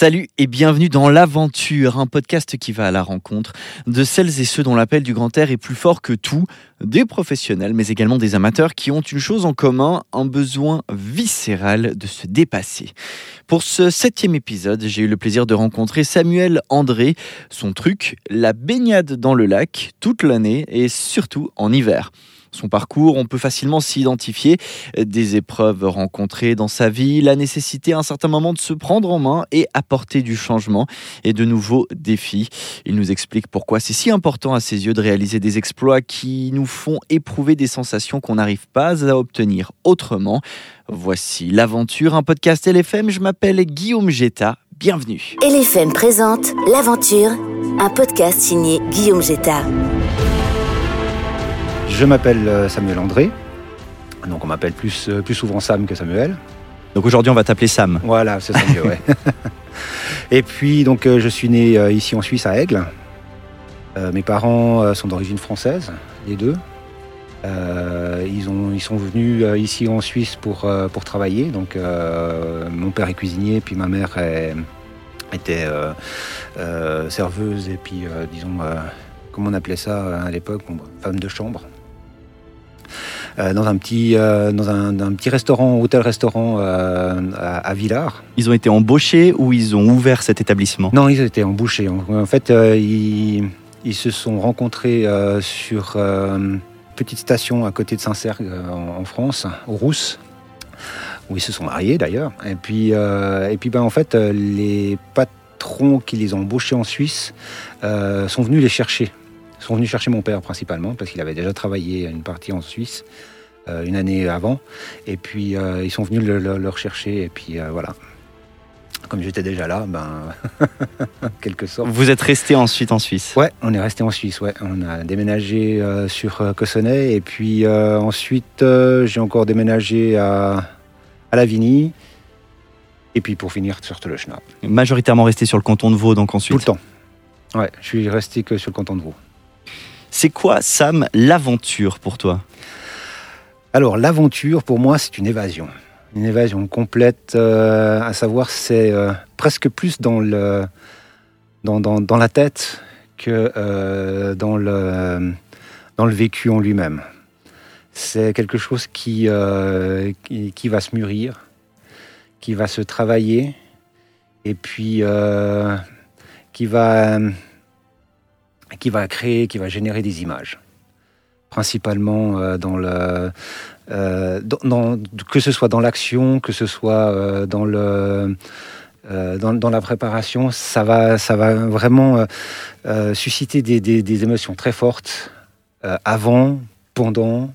Salut et bienvenue dans L'Aventure, un podcast qui va à la rencontre de celles et ceux dont l'appel du grand air est plus fort que tout, des professionnels mais également des amateurs qui ont une chose en commun, un besoin viscéral de se dépasser. Pour ce septième épisode, j'ai eu le plaisir de rencontrer Samuel André. Son truc, la baignade dans le lac toute l'année et surtout en hiver son parcours, on peut facilement s'identifier des épreuves rencontrées dans sa vie, la nécessité à un certain moment de se prendre en main et apporter du changement et de nouveaux défis. Il nous explique pourquoi c'est si important à ses yeux de réaliser des exploits qui nous font éprouver des sensations qu'on n'arrive pas à obtenir autrement. Voici l'aventure, un podcast LFM. Je m'appelle Guillaume Jetta. Bienvenue. LFM présente L'aventure, un podcast signé Guillaume Jetta. Je m'appelle euh, Samuel André. Donc on m'appelle plus, euh, plus souvent Sam que Samuel. Donc aujourd'hui on va t'appeler Sam. Voilà, c'est ça mieux, ouais. Et puis donc euh, je suis né ici en Suisse à Aigle. mes parents sont d'origine française, les deux. ils, ont, ils sont venus ici en Suisse pour, pour travailler. Donc mon père est cuisinier, puis ma mère était serveuse et puis disons comment on appelait ça à l'époque, femme de chambre. Euh, dans un petit, euh, dans un, petit restaurant, hôtel-restaurant euh, à, Villars. Ils ont été embauchés ou ils ont ouvert cet établissement? Non, ils ont été embauchés. En, fait, ils, se sont rencontrés sur une petite station à côté de Saint-Cergue en, France, au Rousse où ils se sont mariés d'ailleurs. Et puis, et puis ben, en fait, les patrons qui les ont embauchés en Suisse sont venus les chercher sont venus chercher mon père principalement, parce qu'il avait déjà travaillé une partie en Suisse euh, une année avant. Et puis euh, ils sont venus le, rechercher, et puis euh, voilà. Comme j'étais déjà là, ben, quelque sorte. Vous êtes resté ensuite en Suisse Ouais, on est resté en Suisse, ouais. On a déménagé sur Cossonay, et puis ensuite j'ai encore déménagé à, à Lavigny. Et puis pour finir sur le Schnapp. Majoritairement resté sur le canton de Vaud, donc ensuite Tout le temps. Ouais, je suis resté que sur le canton de Vaud. C'est quoi, Sam, l'aventure pour toi? Alors, l'aventure, pour moi, c'est une évasion. Une évasion complète, euh, à savoir, c'est euh, presque plus dans, le, dans, la tête que euh, dans, le, vécu en lui-même. C'est quelque chose qui, qui, va se mûrir, qui va se travailler, et puis qui va qui va créer, qui va générer des images, principalement euh, dans le, euh, que ce soit dans l'action, que ce soit euh, dans le dans, la préparation, ça va, ça va vraiment susciter des, émotions très fortes avant, pendant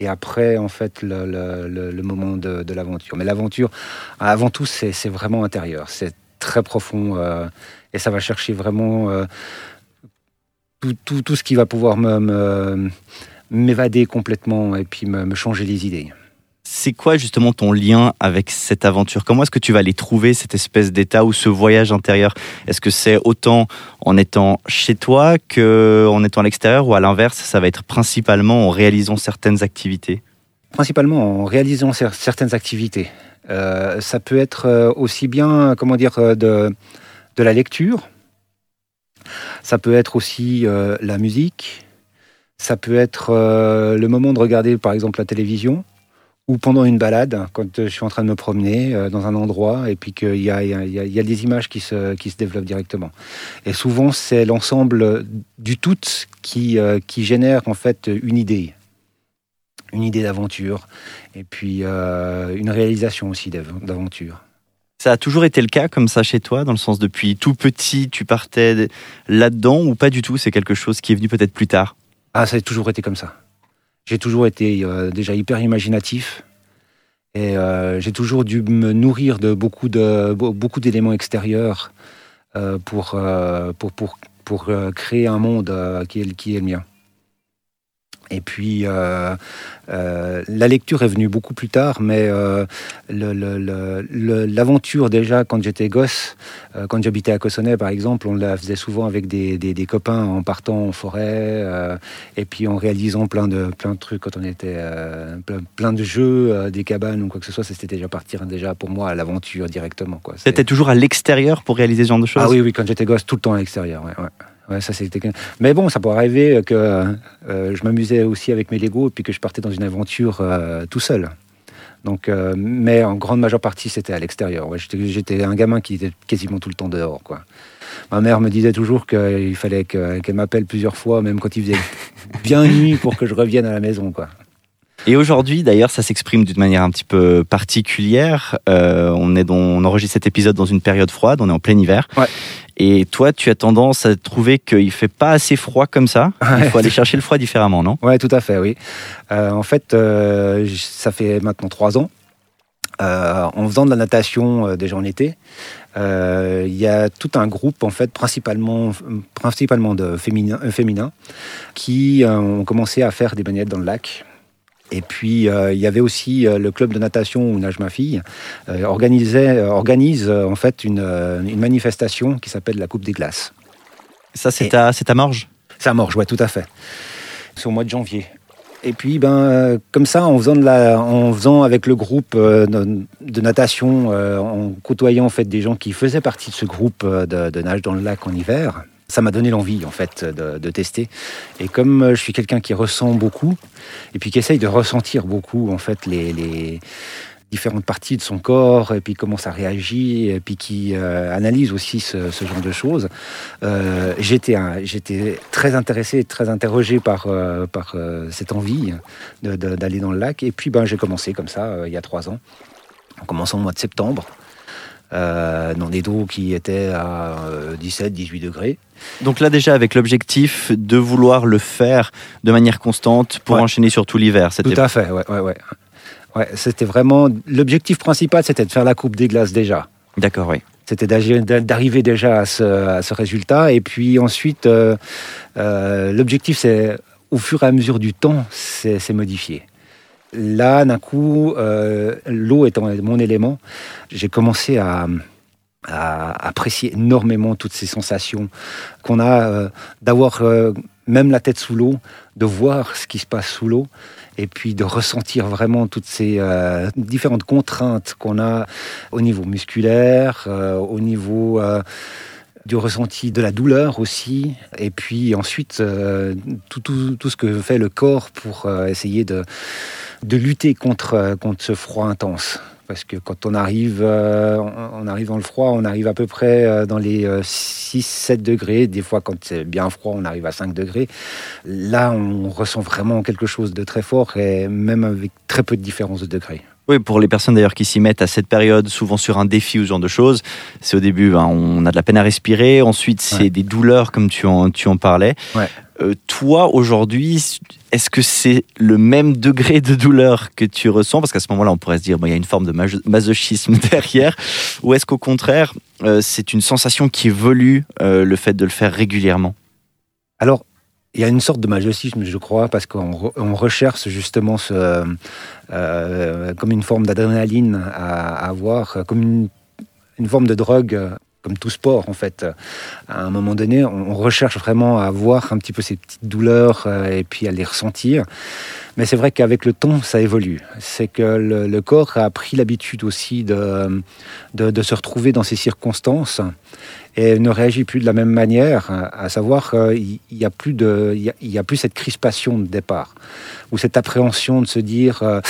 et après en fait le, moment de, de l'aventure. Mais l'aventure, avant tout, c'est vraiment intérieur, c'est très profond et ça va chercher vraiment tout, tout, ce qui va pouvoir m'évader me, complètement et puis me, changer les idées. C'est quoi justement ton lien avec cette aventure? Comment est-ce que tu vas aller trouver cette espèce d'état ou ce voyage intérieur? Est-ce que c'est autant en étant chez toi qu'en étant à l'extérieur ou à l'inverse, ça va être principalement en réalisant certaines activités? Principalement en réalisant certaines activités. Euh, ça peut être euh, aussi bien, comment dire, euh, de, de la lecture, ça peut être aussi euh, la musique, ça peut être euh, le moment de regarder par exemple la télévision, ou pendant une balade, quand je suis en train de me promener euh, dans un endroit et puis qu'il y, y, a, des images qui se, qui se développent directement. Et souvent, c'est l'ensemble du tout qui, qui génère en fait une idée. Une idée d'aventure et puis une réalisation aussi d'aventure. Ça a toujours été le cas comme ça chez toi, dans le sens depuis tout petit, tu partais là-dedans ou pas du tout? C'est quelque chose qui est venu peut-être plus tard? Ah, ça a toujours été comme ça. J'ai toujours été euh, déjà hyper imaginatif et euh, j'ai toujours dû me nourrir de beaucoup de beaucoup d'éléments extérieurs euh, pour, pour, pour, pour créer un monde qui est, qui est le mien. Et puis, euh, euh, la lecture est venue beaucoup plus tard, mais euh, l'aventure déjà, quand j'étais gosse, quand j'habitais à Cossonay par exemple, on la faisait souvent avec des, des- des copains en partant en forêt, et puis en réalisant plein de, plein de trucs quand on était plein, plein de jeux, des cabanes ou quoi que ce soit, c'était déjà partir déjà pour moi à l'aventure directement. C'était toujours à l'extérieur pour réaliser ce genre de choses? Ah oui, oui, quand j'étais gosse, tout le temps à l'extérieur. Ouais, ouais. Ouais, ça c'était. Mais bon, ça pourrait arriver que euh, je m'amusais aussi avec mes Lego et puis que je partais dans une aventure euh, tout seul. Donc, euh, mais en grande majeure partie, c'était à l'extérieur. J'étais, un gamin qui était quasiment tout le temps dehors, quoi. Ma mère me disait toujours qu'il fallait que- qu'elle m'appelle plusieurs fois, même quand il faisait bien nuit, pour que je revienne à la maison. Et aujourd'hui, d'ailleurs, ça s'exprime d'une manière un petit peu particulière. Euh, on, est dans- on enregistre cet épisode dans une période froide, on est en plein hiver. Ouais. Et toi, tu as tendance à trouver qu'il fait pas assez froid comme ça. Il faut aller chercher le froid différemment, non? Ouais, tout à fait, oui. Euh, en fait, euh, ça fait maintenant trois ans. Euh, en faisant de la natation euh, déjà en été, euh, il y a tout un groupe, en fait, principalement, principalement de féminins, féminins qui ont commencé à faire des bagnettes dans le lac. Et puis, euh, il y avait aussi euh, le club de natation où nage ma fille, euh, organisait, organise en fait une, une manifestation qui s'appelle la Coupe des Glaces. Ça, c'est Et- ta, morge C'est à Morges, ouais, tout à fait. C'est au mois de janvier. Et puis, ben, euh, comme ça, en faisant, de la, en faisant avec le groupe euh, de, natation, euh, en côtoyant en fait des gens qui faisaient partie de ce groupe de, de nage dans le lac en hiver, ça m'a donné l'envie en fait de, de tester. Et comme euh, je suis quelqu'un qui ressent beaucoup, et puis qui essaye de ressentir beaucoup en fait les, les différentes parties de son corps, et puis comment ça réagit, et puis qui euh, analyse aussi ce, ce genre de choses, euh, j'étais j'étais très intéressé, très interrogé par, euh, par euh, cette envie d'aller dans le lac. Et puis ben, j'ai commencé comme ça il y a trois ans, en commençant au mois de septembre, dans des eaux qui étaient à 17-18 degrés. Donc là, déjà, avec l'objectif de vouloir le faire de manière constante pour Ouais. enchaîner sur tout l'hiver. Tout à fait, ouais, ouais, ouais. Ouais, c'était vraiment l'objectif principal, c'était de faire la coupe des glaces déjà. D'accord, oui. C'était d'arriver déjà à ce, à ce résultat. Et puis ensuite, euh, euh, l'objectif, c'est au fur et à mesure du temps, c'est modifié. Là, d'un coup, euh, l'eau étant mon élément, j'ai commencé à, apprécier énormément toutes ces sensations qu'on a euh, d'avoir euh, même la tête sous l'eau, de voir ce qui se passe sous l'eau, et puis de ressentir vraiment toutes ces différentes contraintes qu'on a au niveau musculaire, au niveau du ressenti de la douleur aussi, et puis ensuite euh, tout, tout- tout ce que fait le corps pour euh, essayer de, de lutter contre, euh, contre ce froid intense. Parce que quand on arrive, on arrive dans le froid, on arrive à peu près dans les 6-7 degrés. Des fois, quand c'est bien froid, on arrive à 5 degrés. Là, on ressent vraiment quelque chose de très fort, et même avec très peu de différence de degrés. Oui, pour les personnes d'ailleurs qui s'y mettent à cette période, souvent sur un défi ou ce genre de choses, c'est au début, ben, on a de la peine à respirer, ensuite c'est Ouais. des douleurs comme tu en, tu en parlais. Ouais. Euh, toi, aujourd'hui, est-ce que c'est le même degré de douleur que tu ressens? Parce qu'à ce moment-là, on pourrait se dire, bon, il y a une forme de maso- masochisme derrière. Ou est-ce qu'au contraire, euh, c'est une sensation qui évolue, euh, le fait de le faire régulièrement? Alors, il y a une sorte de masochisme, je crois, parce qu'on re- on recherche justement ce, euh, comme une forme d'adrénaline à, avoir, comme une, forme de drogue, euh, comme tout sport en fait. À un moment donné, on, recherche vraiment à avoir un petit peu ces petites douleurs euh, et puis à les ressentir. Mais c'est vrai qu'avec le temps, ça évolue. C'est que le, corps a pris l'habitude aussi de se retrouver dans ces circonstances et ne réagit plus de la même manière, à savoir qu'il n'y a, plus de- il y a- plus cette crispation de départ, ou cette appréhension de se dire euh,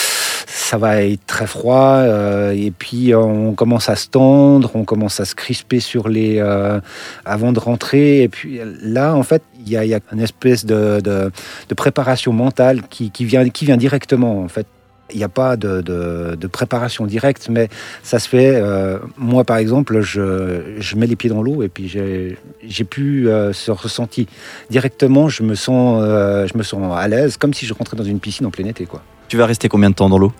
ça va être très froid, euh, et puis on commence à se tendre, on commence à se crisper sur les, euh, avant de rentrer, et puis là en fait il y a, une espèce de préparation mentale qui, qui vient, qui vient directement en fait. Il n'y a pas de, de- de préparation directe, mais ça se fait. euh, moi, par exemple, je, je mets les pieds dans l'eau et puis j'ai plus euh, ce ressenti. Directement, je me sens, euh, je me sens à l'aise, comme si je rentrais dans une piscine en plein été. Quoi. Tu vas rester combien de temps dans l'eau?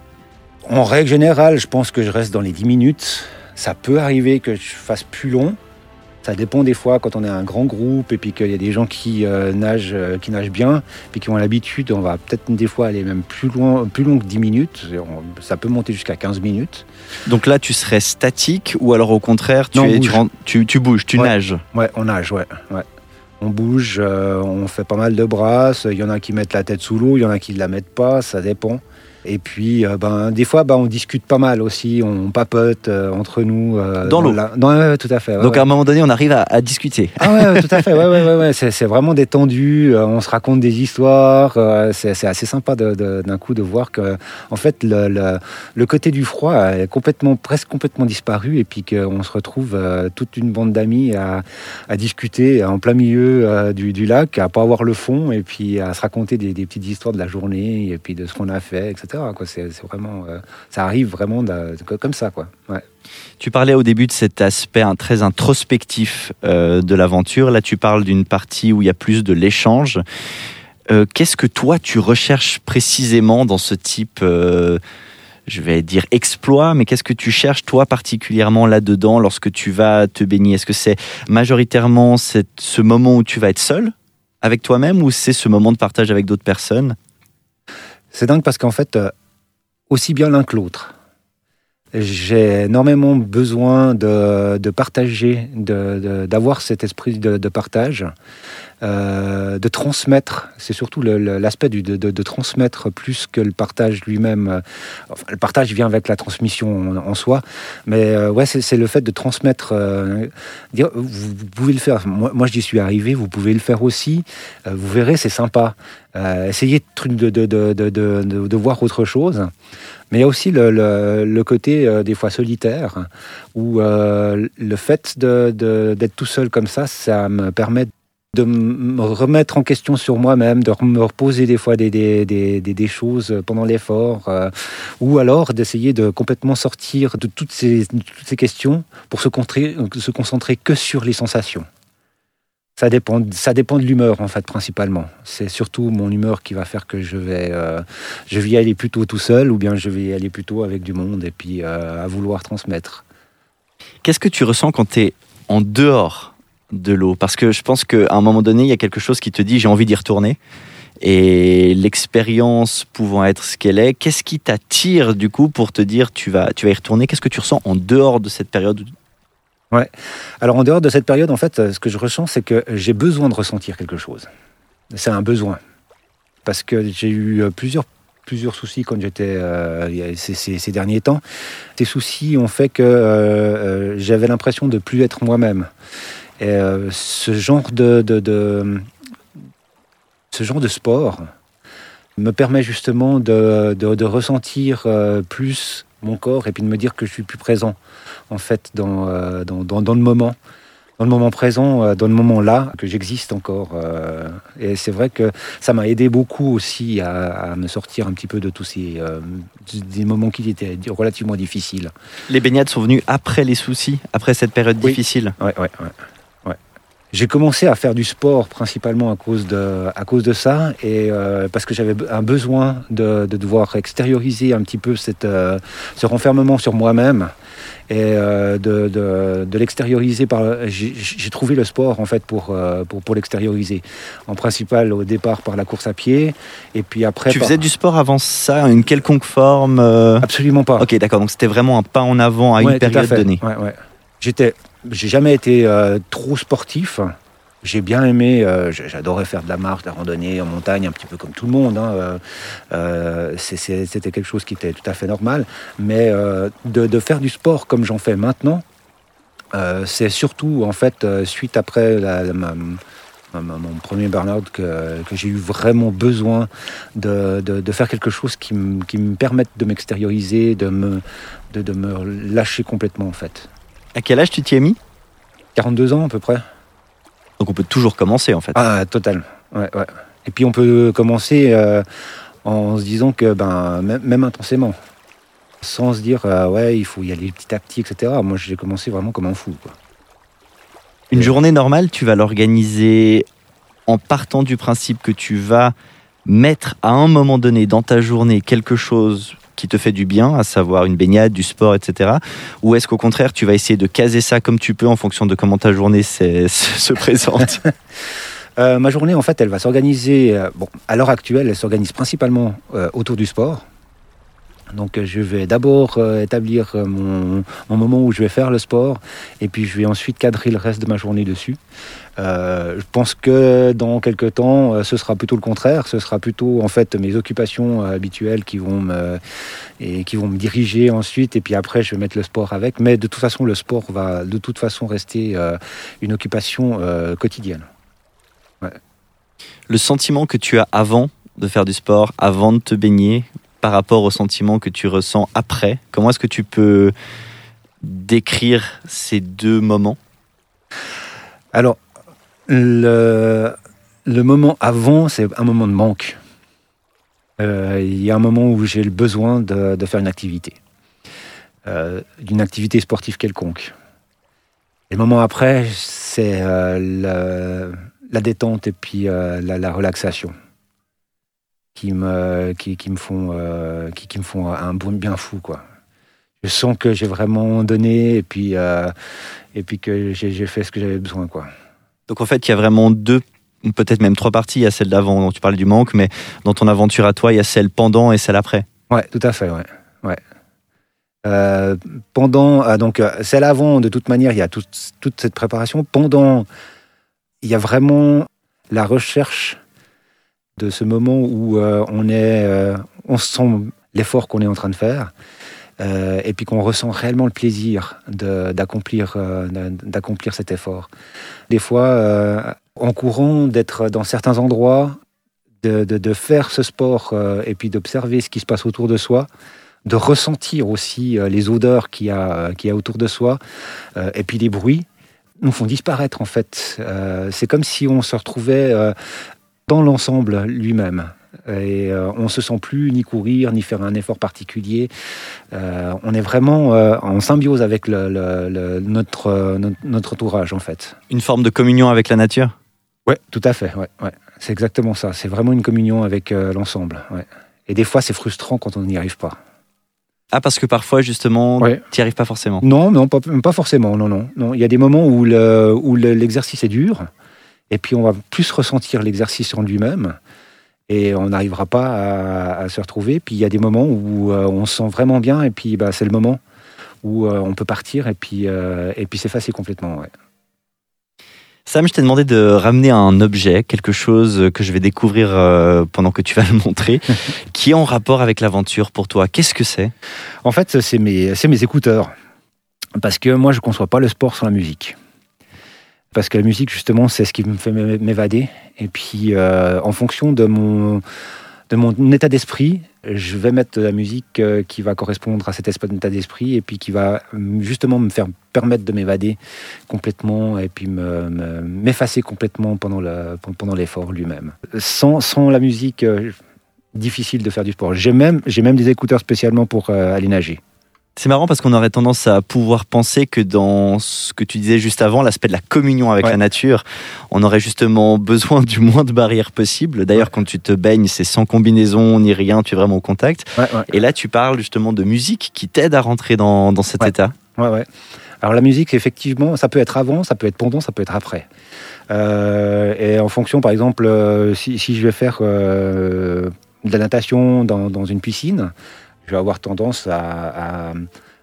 En règle générale, je pense que je reste dans les 10 minutes. Ça peut arriver que je fasse plus long, Ça dépend des fois quand on est un grand groupe et puis qu'il y a des gens qui euh, nagent, euh, qui nagent bien, puis qui ont l'habitude, on va peut-être des fois aller même plus loin, plus long que 10 minutes. On- ça peut monter jusqu'à 15 minutes. Donc là, tu serais statique ou alors au contraire, tu, Non, on es- tu, bouge. rentres- tu- tu bouges, tu Ouais. nages? Ouais, on nage, ouais. ouais. On bouge, euh, on fait pas mal de brasses. Il y en a qui mettent la tête sous l'eau, il y en a qui ne la mettent pas, ça dépend. Et puis, euh, ben, des fois, ben, on discute pas mal aussi, on papote euh, entre nous. euh, Dans l'eau. la- dans- ouais, ouais, tout à fait. ouais, Donc ouais. à un moment donné, on arrive à, à discuter. Ah ouais, tout à fait. Ouais, ouais, ouais. C'est, c'est vraiment détendu. on se raconte des histoires. c'est, c'est assez sympa d'un coup de voir que, en fait, le, le, le côté du froid est complètement, presque complètement disparu, et puis qu'on se retrouve toute une bande d'amis à, à discuter en plein milieu du, du lac, à pas avoir le fond, et puis à se raconter des, des petites histoires de la journée, et puis de ce qu'on a fait, etc. C'est, vraiment, euh, ça arrive vraiment comme ça, quoi. Tu parlais au début de cet aspect hein, très introspectif euh, de l'aventure. Là, tu parles d'une partie où il y a plus de l'échange. Euh, Qu'est-ce que toi, tu recherches précisément dans ce type, je vais dire exploit, mais qu'est-ce que tu cherches toi particulièrement là-dedans lorsque tu vas te baigner? Est-ce que c'est majoritairement ce moment où tu vas être seul avec toi-même ou c'est ce moment de partage avec d'autres personnes? C'est dingue parce qu'en fait, euh, aussi bien l'un que l'autre, j'ai énormément besoin de, de partager, de- de- d'avoir cet esprit de, de partage, euh, de transmettre. C'est surtout l'aspect de, de- de transmettre plus que le partage lui-même. Le partage vient avec la transmission en, soi, mais euh, ouais, c'est le fait de transmettre. euh, vous, pouvez le faire. Moi, moi, j'y suis arrivé. Vous pouvez le faire aussi. Vous verrez, c'est sympa. Essayez de, de, de, de, de, de- de- de voir autre chose. Mais il y a aussi le, le- côté euh, des fois solitaire, où euh, le fait d'être tout seul comme ça, ça me permet de me remettre en question sur moi-même, de me reposer des fois des, des, des, des- choses pendant l'effort, euh, ou alors d'essayer de complètement sortir de toutes ces, toutes ces questions pour se, contrer- se concentrer que sur les sensations. Ça dépend, ça dépend de l'humeur en fait principalement. C'est surtout mon humeur qui va faire que je vais, euh, je vais y aller plutôt tout seul ou bien je vais y aller plutôt avec du monde et puis euh, à vouloir transmettre. Qu'est-ce que tu ressens quand tu es en dehors de l'eau? Parce que je pense qu'à un moment donné, il y a quelque chose qui te dit j'ai envie d'y retourner. Et l'expérience pouvant être ce qu'elle est, qu'est-ce qui t'attire du coup pour te dire tu vas, tu vas y retourner? Qu'est-ce que tu ressens en dehors de cette période Alors en dehors de cette période, en fait, ce que je ressens, c'est que j'ai besoin de ressentir quelque chose. C'est un besoin. Parce que j'ai eu euh, plusieurs, plusieurs soucis quand j'étais euh, ces, derniers temps. Ces soucis ont fait que euh, j'avais l'impression de plus être moi-même. Et ce genre de, de- ce genre de sport me permet justement de, de- ressentir plus mon corps et puis de me dire que je suis plus présent en fait dans, euh, dans, dans- dans le moment, dans le moment présent, euh, dans le moment là, que j'existe encore. euh, et c'est vrai que ça m'a aidé beaucoup aussi à, à me sortir un petit peu de tous ces euh, des moments qui étaient relativement difficiles. Les baignades sont venues après les soucis, après cette période Oui. difficile? Ouais, ouais, ouais. J'ai commencé à faire du sport principalement à cause de, à cause de ça et euh, parce que j'avais un besoin de, de devoir extérioriser un petit peu cette, euh, ce renfermement sur moi-même et euh, de, de, de l'extérioriser par. J'ai trouvé le sport en fait pour, pour, pour l'extérioriser. En principal au départ par la course à pied et puis après. Tu par- faisais du sport avant ça, une quelconque forme Absolument pas. Ok, d'accord, donc c'était vraiment un pas en avant à Ouais, une à période fait. donnée. Ouais, ouais. J'étais, j'ai jamais été euh, trop sportif. J'ai bien aimé, euh, j'adorais faire de la marche, de la randonnée en montagne, un petit peu comme tout le monde. hein, euh, C'était quelque chose qui était tout à fait normal. Mais de, faire du sport comme j'en fais maintenant, c'est surtout en fait suite après mon premier burn-out que, j'ai eu vraiment besoin de, faire quelque chose qui, me- permette de m'extérioriser, de me, de me lâcher complètement en fait. À quel âge tu t'y es mis? 42 ans à peu près Donc on peut toujours commencer en fait. Ah, total. Ouais, ouais. Et puis on peut commencer euh, en se disant que ben, même, intensément, sans se dire euh, ouais, il faut y aller petit à petit, etc. Moi j'ai commencé vraiment comme un fou. Quoi. Une journée normale, tu vas l'organiser en partant du principe que tu vas mettre à un moment donné dans ta journée quelque chose qui te fait du bien, à savoir une baignade, du sport, etc. Ou est-ce qu'au contraire, tu vas essayer de caser ça comme tu peux en fonction de comment ta journée se présente? Euh, ma journée, en fait, elle va s'organiser. Euh, bon, à l'heure actuelle, elle s'organise principalement euh, autour du sport. Donc, je vais d'abord établir mon, moment où je vais faire le sport, et puis je vais ensuite cadrer le reste de ma journée dessus. je pense que dans quelques temps, ce sera plutôt le contraire. Ce sera plutôt en fait mes occupations habituelles qui vont me et qui vont me diriger ensuite. Et puis après, je vais mettre le sport avec. Mais de toute façon, le sport va de toute façon rester une occupation quotidienne. Le sentiment que tu as avant de faire du sport, avant de te baigner, par rapport au sentiment que tu ressens après, comment est-ce que tu peux décrire ces deux moments? Alors, le, moment avant, c'est un moment de manque. Euh, il y a un moment où j'ai le besoin de, faire une activité, euh, d'une activité sportive quelconque. Et le moment après, c'est euh, la détente et puis euh, la, relaxation qui me, qui, me font, euh, qui, me font un bon bien fou. Quoi. Je sens que j'ai vraiment donné et puis, euh, et puis que j'ai fait ce que j'avais besoin. Quoi. Donc en fait, il y a vraiment deux, peut-être même trois parties. Il y a celle d'avant dont tu parlais du manque, mais dans ton aventure à toi, il y a celle pendant et celle après. Ouais, tout à fait. Ouais. ouais. pendant, donc celle avant, de toute manière, il y a toute, toute cette préparation. Pendant, il y a vraiment la recherche de ce moment où euh, on est, euh, on sent l'effort qu'on est en train de faire, euh, et puis qu'on ressent réellement le plaisir d'accomplir d'accomplir cet effort. Des fois, en courant, d'être dans certains endroits, de, de, faire ce sport, et puis d'observer ce qui se passe autour de soi, de ressentir aussi les odeurs qu'il y, a, a autour de soi, et puis les bruits nous font disparaître en fait. C'est comme si on se retrouvait dans l'ensemble lui-même. Et euh, on ne se sent plus ni courir, ni faire un effort particulier. on est vraiment en symbiose avec notre, notre, entourage, en fait. Une forme de communion avec la nature? Oui, tout à fait. Ouais, ouais. C'est exactement ça. C'est vraiment une communion avec l'ensemble. Ouais. Et des fois, c'est frustrant quand on n'y arrive pas. Ah, parce que parfois, justement, tu n'y arrives pas forcément Non, non pas, pas, forcément. Non, non, non. Il y a des moments où, le, où l'exercice est dur, et puis on va plus ressentir l'exercice en lui-même, et on n'arrivera pas à, se retrouver. Puis il y a des moments où euh, on se sent vraiment bien, et puis bah, c'est le moment où euh, on peut partir, et puis, euh, et puis s'effacer complètement. Ouais. Sam, je t'ai demandé de ramener un objet, quelque chose que je vais découvrir euh, pendant que tu vas le montrer, qui est en rapport avec l'aventure pour toi. Qu'est-ce que c'est? En fait, c'est mes, mes écouteurs. Parce que moi, je ne conçois pas le sport sans la musique. Parce que la musique, justement, c'est ce qui me fait m'évader. Et puis, euh, en fonction de mon, de mon état d'esprit, je vais mettre de la musique euh, qui va correspondre à cet état d'esprit et puis qui va justement me faire permettre de m'évader complètement et puis m'effacer complètement pendant l'effort lui-même. Sans, sans, la musique, euh, difficile de faire du sport. J'ai même, même des écouteurs spécialement pour aller nager. C'est marrant parce qu'on aurait tendance à pouvoir penser que dans ce que tu disais juste avant, l'aspect de la communion avec la nature, on aurait justement besoin du moins de barrières possible. D'ailleurs, quand tu te baignes, c'est sans combinaison ni rien, tu es vraiment au contact. Et là, tu parles justement de musique qui t'aide à rentrer dans, dans cet état. Ouais, ouais. Alors la musique, effectivement, ça peut être avant, ça peut être pendant, ça peut être après. Euh, et en fonction, par exemple, euh, si, si, je vais faire euh, de la natation dans, dans une piscine, je vais avoir tendance à,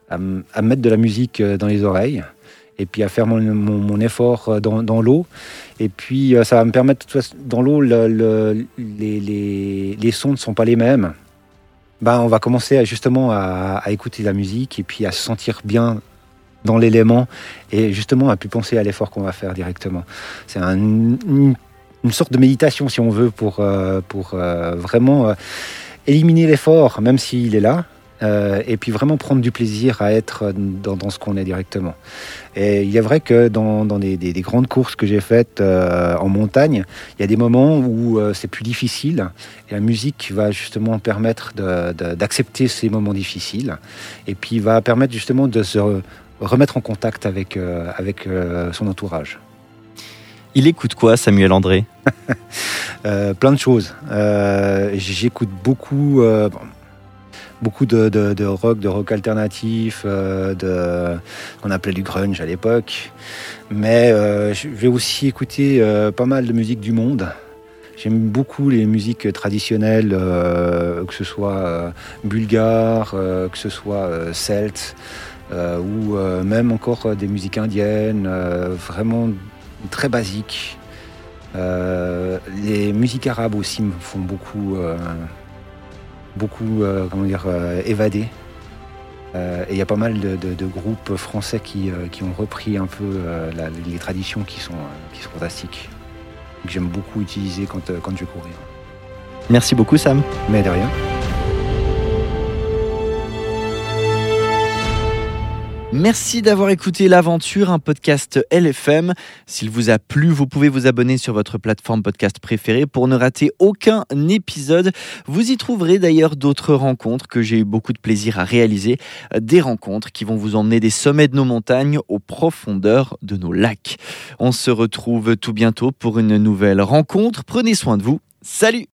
à, mettre de la musique euh, dans les oreilles et puis à faire mon, mon, effort euh, dans, dans l'eau. Et puis euh, ça va me permettre, dans l'eau, le, les, les, les, sons ne sont pas les mêmes. Ben, on va commencer à, justement à, écouter la musique et puis à se sentir bien dans l'élément et justement à plus penser à l'effort qu'on va faire directement. C'est une, une, sorte de méditation si on veut pour, pour vraiment éliminer l'effort, même s'il est là, euh, et puis vraiment prendre du plaisir à être dans, ce qu'on est directement. Et il est vrai que dans, des, grandes courses que j'ai faites euh, en montagne, il y a des moments où euh, c'est plus difficile, et la musique va justement permettre d'accepter ces moments difficiles, et puis va permettre justement de se remettre en contact avec, avec son entourage. Il écoute quoi, Samuel André? Plein de choses. J'écoute beaucoup beaucoup de, rock, de rock alternatif, euh, de qu'on appelait du grunge à l'époque. Mais euh, je vais aussi écouter euh, pas mal de musique du monde. J'aime beaucoup les musiques traditionnelles, que ce soit bulgare, que ce soit celte, ou même encore des musiques indiennes, vraiment très basiques. Les musiques arabes aussi me font beaucoup beaucoup euh, comment dire, euh. Euh, et il y a pas mal de, groupes français qui, ont repris un peu les traditions qui sont, qui sont fantastiques. Que j'aime beaucoup utiliser quand, quand je vais courir. Merci beaucoup Sam. Mais de rien. Merci d'avoir écouté L'Aventure, un podcast LFM. S'il vous a plu, vous pouvez vous abonner sur votre plateforme podcast préférée pour ne rater aucun épisode. Vous y trouverez d'ailleurs d'autres rencontres que j'ai eu beaucoup de plaisir à réaliser. Des rencontres qui vont vous emmener des sommets de nos montagnes aux profondeurs de nos lacs. On se retrouve tout bientôt pour une nouvelle rencontre. Prenez soin de vous. Salut